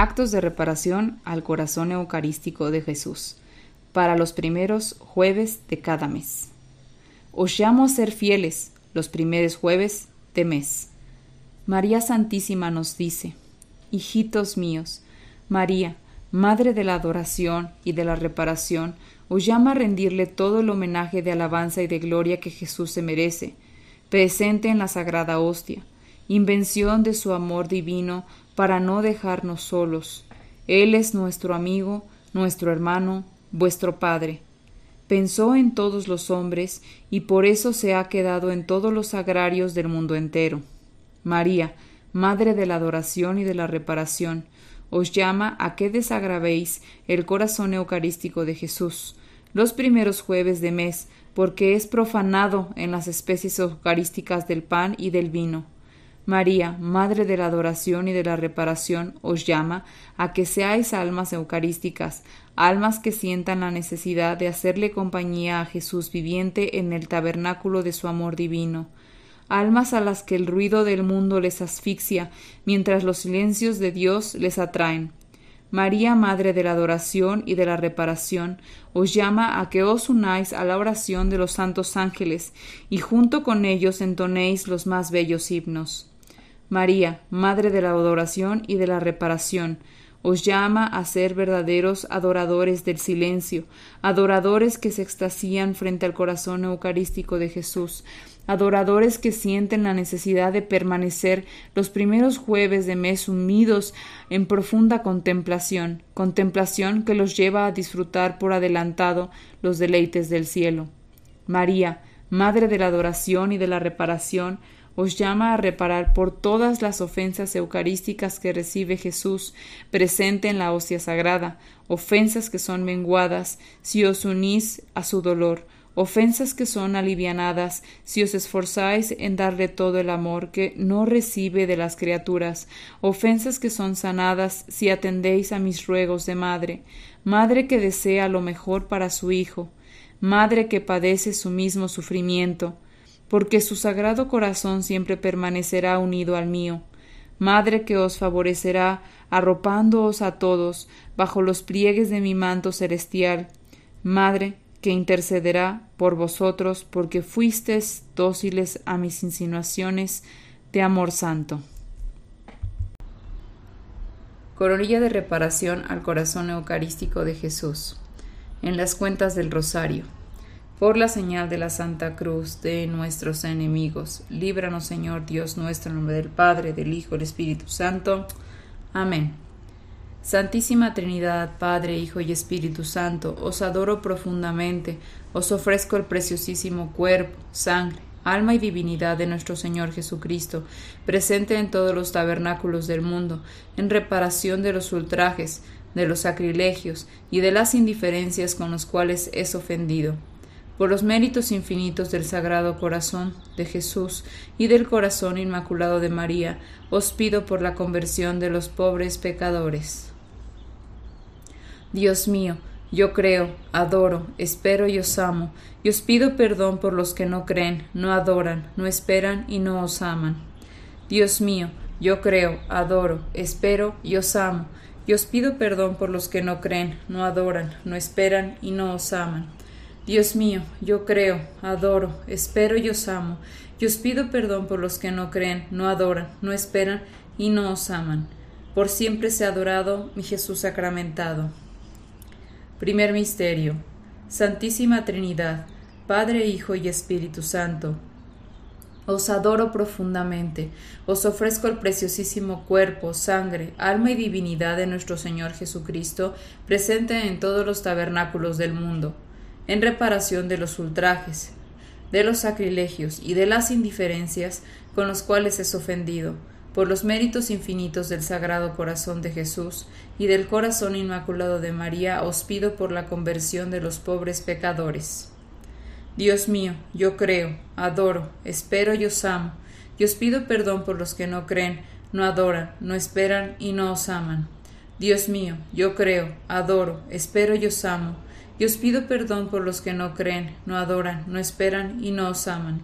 Actos de reparación al corazón eucarístico de Jesús para los primeros jueves de cada mes. Os llamo a ser fieles los primeros jueves de mes. María Santísima nos dice, Hijitos míos, María, Madre de la adoración y de la reparación, os llama a rendirle todo el homenaje de alabanza y de gloria que Jesús se merece, presente en la sagrada hostia, invención de su amor divino para no dejarnos solos. Él es nuestro amigo, nuestro hermano, vuestro Padre. Pensó en todos los hombres y por eso se ha quedado en todos los agrarios del mundo entero. María, Madre de la adoración y de la reparación, os llama a que desagravéis el corazón eucarístico de Jesús los primeros jueves de mes, porque es profanado en las especies eucarísticas del pan y del vino. María, Madre de la adoración y de la reparación, os llama a que seáis almas eucarísticas, almas que sientan la necesidad de hacerle compañía a Jesús viviente en el tabernáculo de su amor divino, almas a las que el ruido del mundo les asfixia, mientras los silencios de Dios les atraen. María, Madre de la adoración y de la reparación, os llama a que os unáis a la oración de los santos ángeles y junto con ellos entonéis los más bellos himnos. María, Madre de la adoración y de la reparación, os llama a ser verdaderos adoradores del silencio, adoradores que se extasían frente al corazón eucarístico de Jesús, adoradores que sienten la necesidad de permanecer los primeros jueves de mes unidos en profunda contemplación, contemplación que los lleva a disfrutar por adelantado los deleites del cielo. María, Madre de la adoración y de la reparación, os llama a reparar por todas las ofensas eucarísticas que recibe Jesús presente en la hostia sagrada, ofensas que son menguadas si os unís a su dolor, ofensas que son alivianadas si os esforzáis en darle todo el amor que no recibe de las criaturas, ofensas que son sanadas si atendéis a mis ruegos de madre, madre que desea lo mejor para su hijo, madre que padece su mismo sufrimiento, porque su sagrado corazón siempre permanecerá unido al mío. Madre que os favorecerá, arropándoos a todos bajo los pliegues de mi manto celestial. Madre que intercederá por vosotros, porque fuisteis dóciles a mis insinuaciones de amor santo. Coronilla de reparación al corazón eucarístico de Jesús. En las cuentas del Rosario por la señal de la Santa Cruz de nuestros enemigos. Líbranos, Señor Dios nuestro, en nombre del Padre, del Hijo, del Espíritu Santo. Amén. Santísima Trinidad, Padre, Hijo y Espíritu Santo, os adoro profundamente, os ofrezco el preciosísimo cuerpo, sangre, alma y divinidad de nuestro Señor Jesucristo, presente en todos los tabernáculos del mundo, en reparación de los ultrajes, de los sacrilegios y de las indiferencias con los cuales es ofendido por los méritos infinitos del Sagrado Corazón de Jesús y del Corazón Inmaculado de María, os pido por la conversión de los pobres pecadores. Dios mío, yo creo, adoro, espero y os amo, y os pido perdón por los que no creen, no adoran, no esperan y no os aman. Dios mío, yo creo, adoro, espero y os amo, y os pido perdón por los que no creen, no adoran, no esperan y no os aman. Dios mío, yo creo, adoro, espero y os amo, y os pido perdón por los que no creen, no adoran, no esperan y no os aman. Por siempre sea adorado mi Jesús sacramentado. Primer Misterio. Santísima Trinidad, Padre, Hijo y Espíritu Santo. Os adoro profundamente, os ofrezco el preciosísimo cuerpo, sangre, alma y divinidad de nuestro Señor Jesucristo, presente en todos los tabernáculos del mundo en reparación de los ultrajes, de los sacrilegios y de las indiferencias con los cuales es ofendido, por los méritos infinitos del Sagrado Corazón de Jesús y del Corazón Inmaculado de María, os pido por la conversión de los pobres pecadores. Dios mío, yo creo, adoro, espero y os amo, y os pido perdón por los que no creen, no adoran, no esperan y no os aman. Dios mío, yo creo, adoro, espero y os amo, y os pido perdón por los que no creen, no adoran, no esperan y no os aman.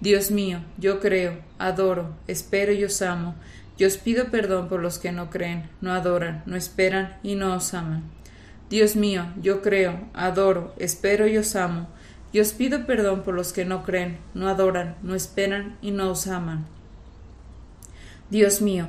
Dios mío, yo creo, adoro, espero y os amo, y os pido perdón por los que no creen, no adoran, no esperan y no os aman. Dios mío, yo creo, adoro, espero y os amo, y os pido perdón por los que no creen, no adoran, no esperan y no os aman. Dios mío,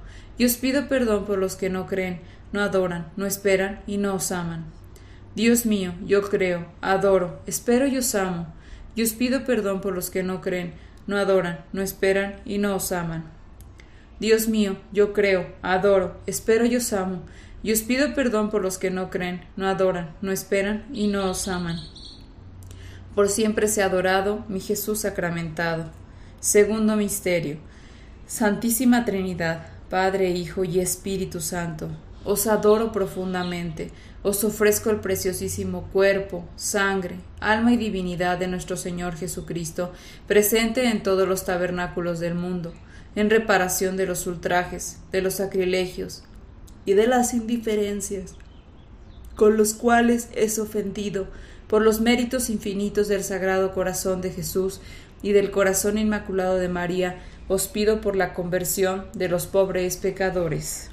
pido perdón por los que no creen, no adoran, no esperan y no os aman. Dios mío, yo creo, adoro, espero y os amo, y os pido perdón por los que no creen, no adoran, no esperan y no os aman. Dios mío, yo creo, adoro, espero y os amo, y os pido perdón por los que no creen, no adoran, no esperan y no os aman. Por siempre sea adorado mi Jesús sacramentado. Segundo misterio. Santísima Trinidad, Padre, Hijo y Espíritu Santo, os adoro profundamente. Os ofrezco el preciosísimo cuerpo, sangre, alma y divinidad de nuestro Señor Jesucristo, presente en todos los tabernáculos del mundo, en reparación de los ultrajes, de los sacrilegios y de las indiferencias con los cuales es ofendido por los méritos infinitos del Sagrado Corazón de Jesús y del Corazón Inmaculado de María, os pido por la conversión de los pobres pecadores.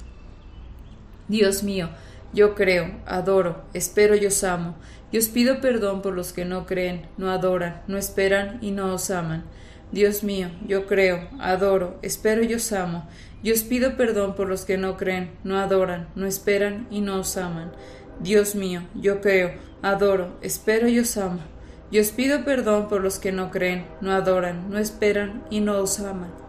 Dios mío, yo creo, adoro, espero y os amo, y os pido perdón por los que no creen, no adoran, no esperan y no os aman. Dios mío, yo creo, adoro, espero y os amo, y os pido perdón por los que no creen, no adoran, no esperan y no os aman. Dios mío, yo creo, adoro, espero y os amo, y os pido perdón por los que no creen, no adoran, no esperan y no os aman.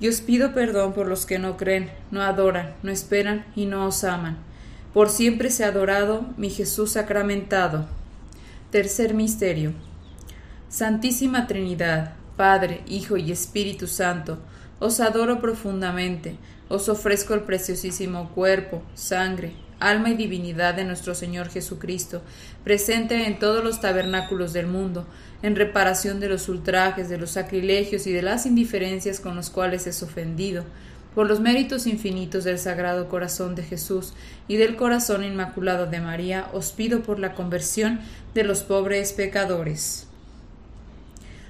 y os pido perdón por los que no creen, no adoran, no esperan y no os aman. Por siempre sea adorado mi Jesús sacramentado. Tercer misterio. Santísima Trinidad, Padre, Hijo y Espíritu Santo, os adoro profundamente, os ofrezco el preciosísimo cuerpo, sangre, alma y divinidad de nuestro Señor Jesucristo, presente en todos los tabernáculos del mundo, en reparación de los ultrajes, de los sacrilegios y de las indiferencias con los cuales es ofendido, por los méritos infinitos del Sagrado Corazón de Jesús y del Corazón Inmaculado de María, os pido por la conversión de los pobres pecadores.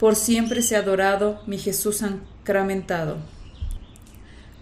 Por siempre sea adorado mi Jesús sacramentado.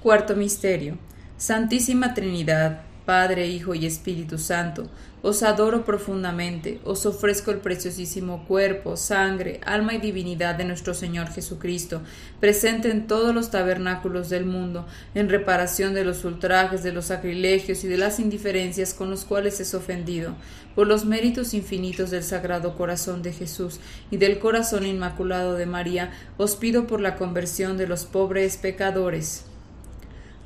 Cuarto Misterio. Santísima Trinidad, Padre, Hijo y Espíritu Santo, os adoro profundamente, os ofrezco el preciosísimo cuerpo, sangre, alma y divinidad de nuestro Señor Jesucristo, presente en todos los tabernáculos del mundo, en reparación de los ultrajes, de los sacrilegios y de las indiferencias con los cuales es ofendido, por los méritos infinitos del Sagrado Corazón de Jesús y del Corazón Inmaculado de María, os pido por la conversión de los pobres pecadores.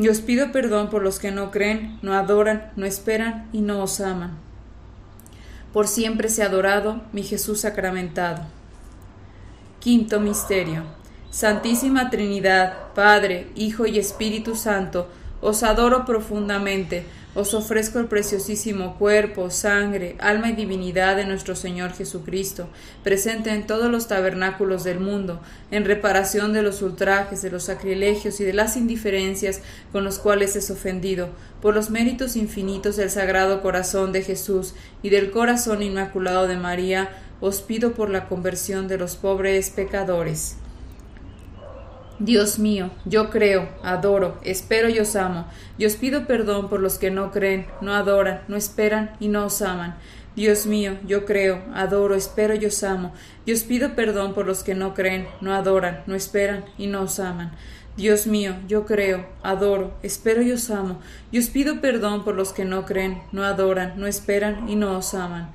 y os pido perdón por los que no creen, no adoran, no esperan y no os aman. Por siempre sea adorado mi Jesús sacramentado. Quinto Misterio. Santísima Trinidad, Padre, Hijo y Espíritu Santo, os adoro profundamente os ofrezco el preciosísimo cuerpo, sangre, alma y divinidad de nuestro Señor Jesucristo, presente en todos los tabernáculos del mundo, en reparación de los ultrajes, de los sacrilegios y de las indiferencias con los cuales es ofendido, por los méritos infinitos del Sagrado Corazón de Jesús y del Corazón Inmaculado de María, os pido por la conversión de los pobres pecadores. Dios mío, yo creo, adoro, espero y os amo, y os pido perdón por los que no creen, no adoran, no esperan y no os aman. Dios mío, yo creo, adoro, espero y os amo, y os pido perdón por los que no creen, no adoran, no esperan y no os aman. Dios mío, yo creo, adoro, espero y os amo, y os pido perdón por los que no creen, no adoran, no esperan y no os aman.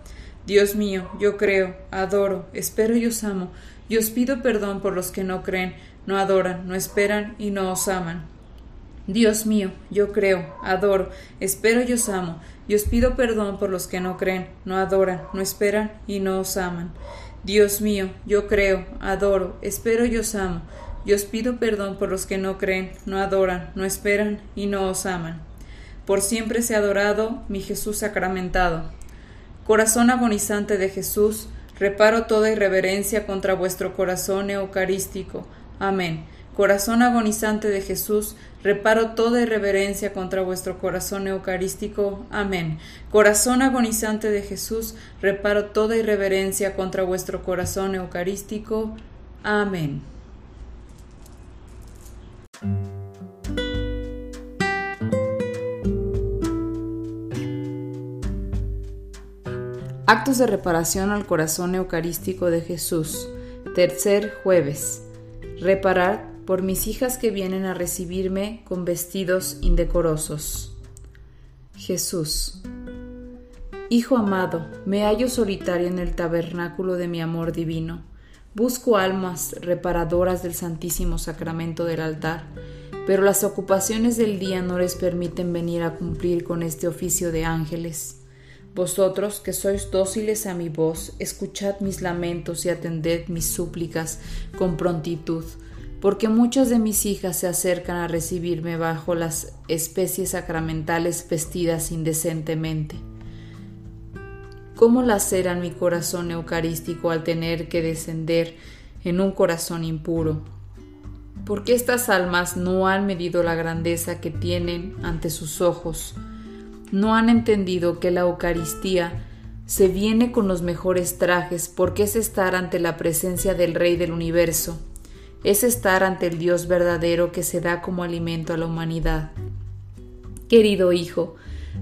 Dios mío, yo creo, adoro, espero y os amo, y os pido perdón por los que no creen, no adoran, no esperan y no os aman. Dios mío, yo creo, adoro, espero y os amo, y os pido perdón por los que no creen, no adoran, no esperan y no os aman. Dios mío, yo creo, adoro, espero y os amo, y os pido perdón por los que no creen, no adoran, no esperan y no os aman. Por siempre sea adorado mi Jesús sacramentado. Corazón agonizante de Jesús, reparo toda irreverencia contra vuestro corazón eucarístico. Amén. Corazón agonizante de Jesús, reparo toda irreverencia contra vuestro corazón eucarístico. Amén. Corazón agonizante de Jesús, reparo toda irreverencia contra vuestro corazón eucarístico. Amén. Actos de reparación al corazón eucarístico de Jesús. Tercer jueves. Reparar por mis hijas que vienen a recibirme con vestidos indecorosos. Jesús. Hijo amado, me hallo solitario en el tabernáculo de mi amor divino. Busco almas reparadoras del Santísimo Sacramento del altar, pero las ocupaciones del día no les permiten venir a cumplir con este oficio de ángeles. Vosotros que sois dóciles a mi voz, escuchad mis lamentos y atended mis súplicas con prontitud, porque muchas de mis hijas se acercan a recibirme bajo las especies sacramentales vestidas indecentemente. ¿Cómo laceran mi corazón eucarístico al tener que descender en un corazón impuro? Porque estas almas no han medido la grandeza que tienen ante sus ojos, no han entendido que la Eucaristía se viene con los mejores trajes porque es estar ante la presencia del Rey del universo, es estar ante el Dios verdadero que se da como alimento a la humanidad. Querido hijo,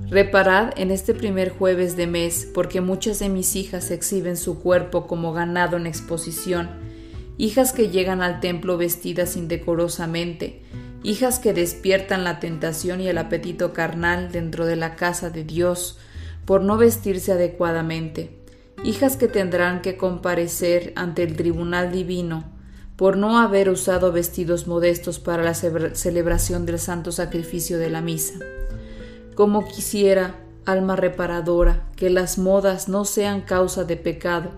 reparad en este primer jueves de mes porque muchas de mis hijas exhiben su cuerpo como ganado en exposición, hijas que llegan al templo vestidas indecorosamente, hijas que despiertan la tentación y el apetito carnal dentro de la casa de Dios por no vestirse adecuadamente, hijas que tendrán que comparecer ante el tribunal divino por no haber usado vestidos modestos para la celebración del santo sacrificio de la misa. Como quisiera, alma reparadora, que las modas no sean causa de pecado,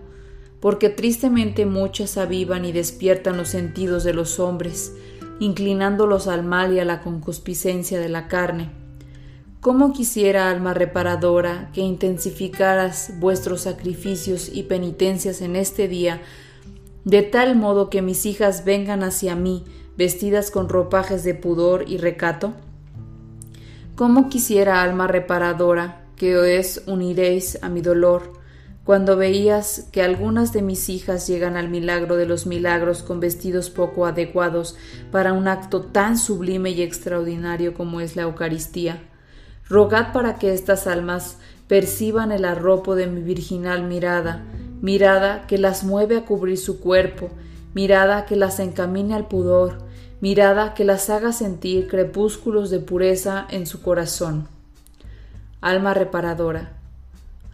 porque tristemente muchas avivan y despiertan los sentidos de los hombres, inclinándolos al mal y a la concupiscencia de la carne. ¿Cómo quisiera, alma reparadora, que intensificaras vuestros sacrificios y penitencias en este día, de tal modo que mis hijas vengan hacia mí vestidas con ropajes de pudor y recato? ¿Cómo quisiera, alma reparadora, que os uniréis a mi dolor, cuando veías que algunas de mis hijas llegan al milagro de los milagros con vestidos poco adecuados para un acto tan sublime y extraordinario como es la Eucaristía. Rogad para que estas almas perciban el arropo de mi virginal mirada, mirada que las mueve a cubrir su cuerpo, mirada que las encamine al pudor, mirada que las haga sentir crepúsculos de pureza en su corazón. Alma reparadora,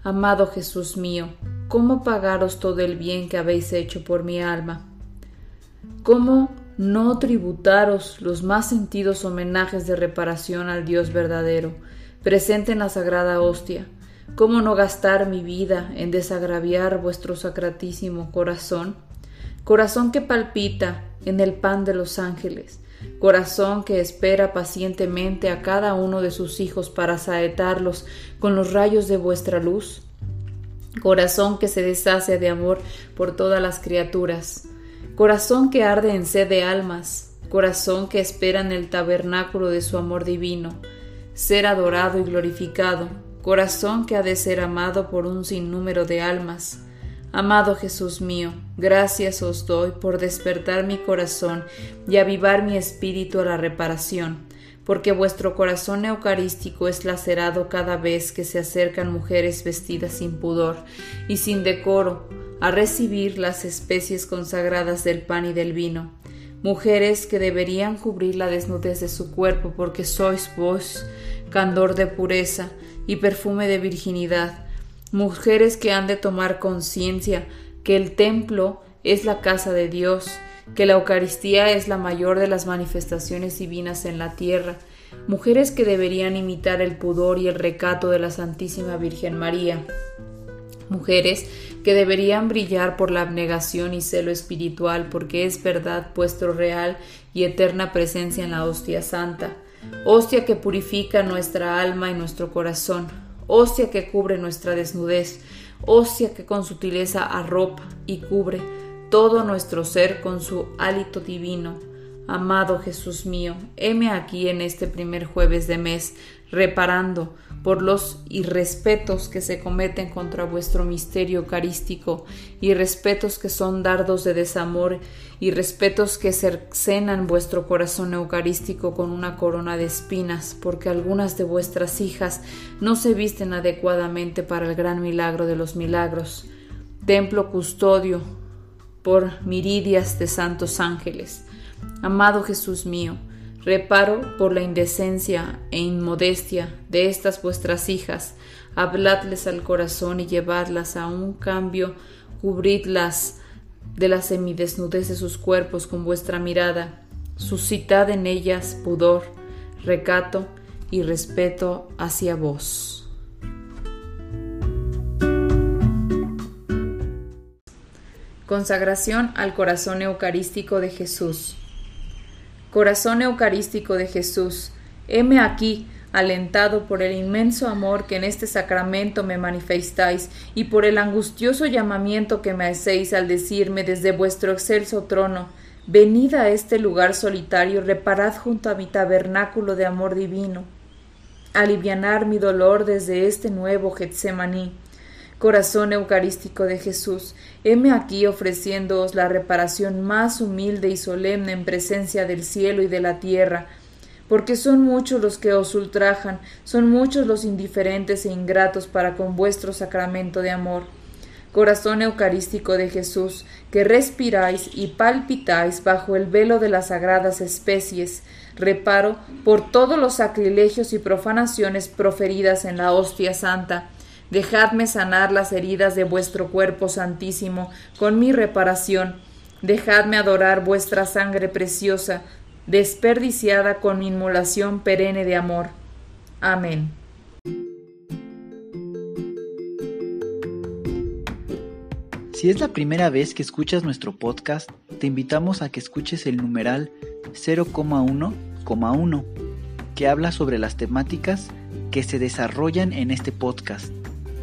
Amado Jesús mío, ¿cómo pagaros todo el bien que habéis hecho por mi alma? ¿Cómo no tributaros los más sentidos homenajes de reparación al Dios verdadero, presente en la sagrada hostia? ¿Cómo no gastar mi vida en desagraviar vuestro sacratísimo corazón? Corazón que palpita en el pan de los ángeles, corazón que espera pacientemente a cada uno de sus hijos para saetarlos con los rayos de vuestra luz, corazón que se deshace de amor por todas las criaturas, corazón que arde en sed de almas, corazón que espera en el tabernáculo de su amor divino, ser adorado y glorificado, corazón que ha de ser amado por un sinnúmero de almas, Amado Jesús mío, gracias os doy por despertar mi corazón y avivar mi espíritu a la reparación, porque vuestro corazón eucarístico es lacerado cada vez que se acercan mujeres vestidas sin pudor y sin decoro a recibir las especies consagradas del pan y del vino, mujeres que deberían cubrir la desnudez de su cuerpo porque sois vos, candor de pureza y perfume de virginidad, mujeres que han de tomar conciencia que el templo es la casa de Dios, que la Eucaristía es la mayor de las manifestaciones divinas en la tierra, mujeres que deberían imitar el pudor y el recato de la Santísima Virgen María, mujeres que deberían brillar por la abnegación y celo espiritual, porque es verdad puesto real y eterna presencia en la hostia santa, hostia que purifica nuestra alma y nuestro corazón, hostia que cubre nuestra desnudez, hostia que con sutileza arropa y cubre todo nuestro ser con su hálito divino, Amado Jesús mío, heme aquí en este primer jueves de mes, reparando por los irrespetos que se cometen contra vuestro misterio eucarístico, y respetos que son dardos de desamor, y respetos que cercenan vuestro corazón eucarístico con una corona de espinas, porque algunas de vuestras hijas no se visten adecuadamente para el gran milagro de los milagros. Templo custodio por miridias de santos ángeles Amado Jesús mío, reparo por la indecencia e inmodestia de estas vuestras hijas, habladles al corazón y llevadlas a un cambio, cubridlas de la semidesnudez de sus cuerpos con vuestra mirada, suscitad en ellas pudor, recato y respeto hacia vos. Consagración al corazón eucarístico de Jesús. Corazón Eucarístico de Jesús, heme aquí, alentado por el inmenso amor que en este sacramento me manifestáis y por el angustioso llamamiento que me hacéis al decirme desde vuestro excelso trono, venid a este lugar solitario, reparad junto a mi tabernáculo de amor divino, alivianar mi dolor desde este nuevo Getsemaní Corazón Eucarístico de Jesús, heme aquí ofreciéndoos la reparación más humilde y solemne en presencia del cielo y de la tierra, porque son muchos los que os ultrajan, son muchos los indiferentes e ingratos para con vuestro sacramento de amor. Corazón Eucarístico de Jesús, que respiráis y palpitáis bajo el velo de las sagradas especies, reparo por todos los sacrilegios y profanaciones proferidas en la hostia santa, Dejadme sanar las heridas de vuestro cuerpo santísimo con mi reparación. Dejadme adorar vuestra sangre preciosa, desperdiciada con mi inmolación perenne de amor. Amén. Si es la primera vez que escuchas nuestro podcast, te invitamos a que escuches el numeral 0,1,1, que habla sobre las temáticas que se desarrollan en este podcast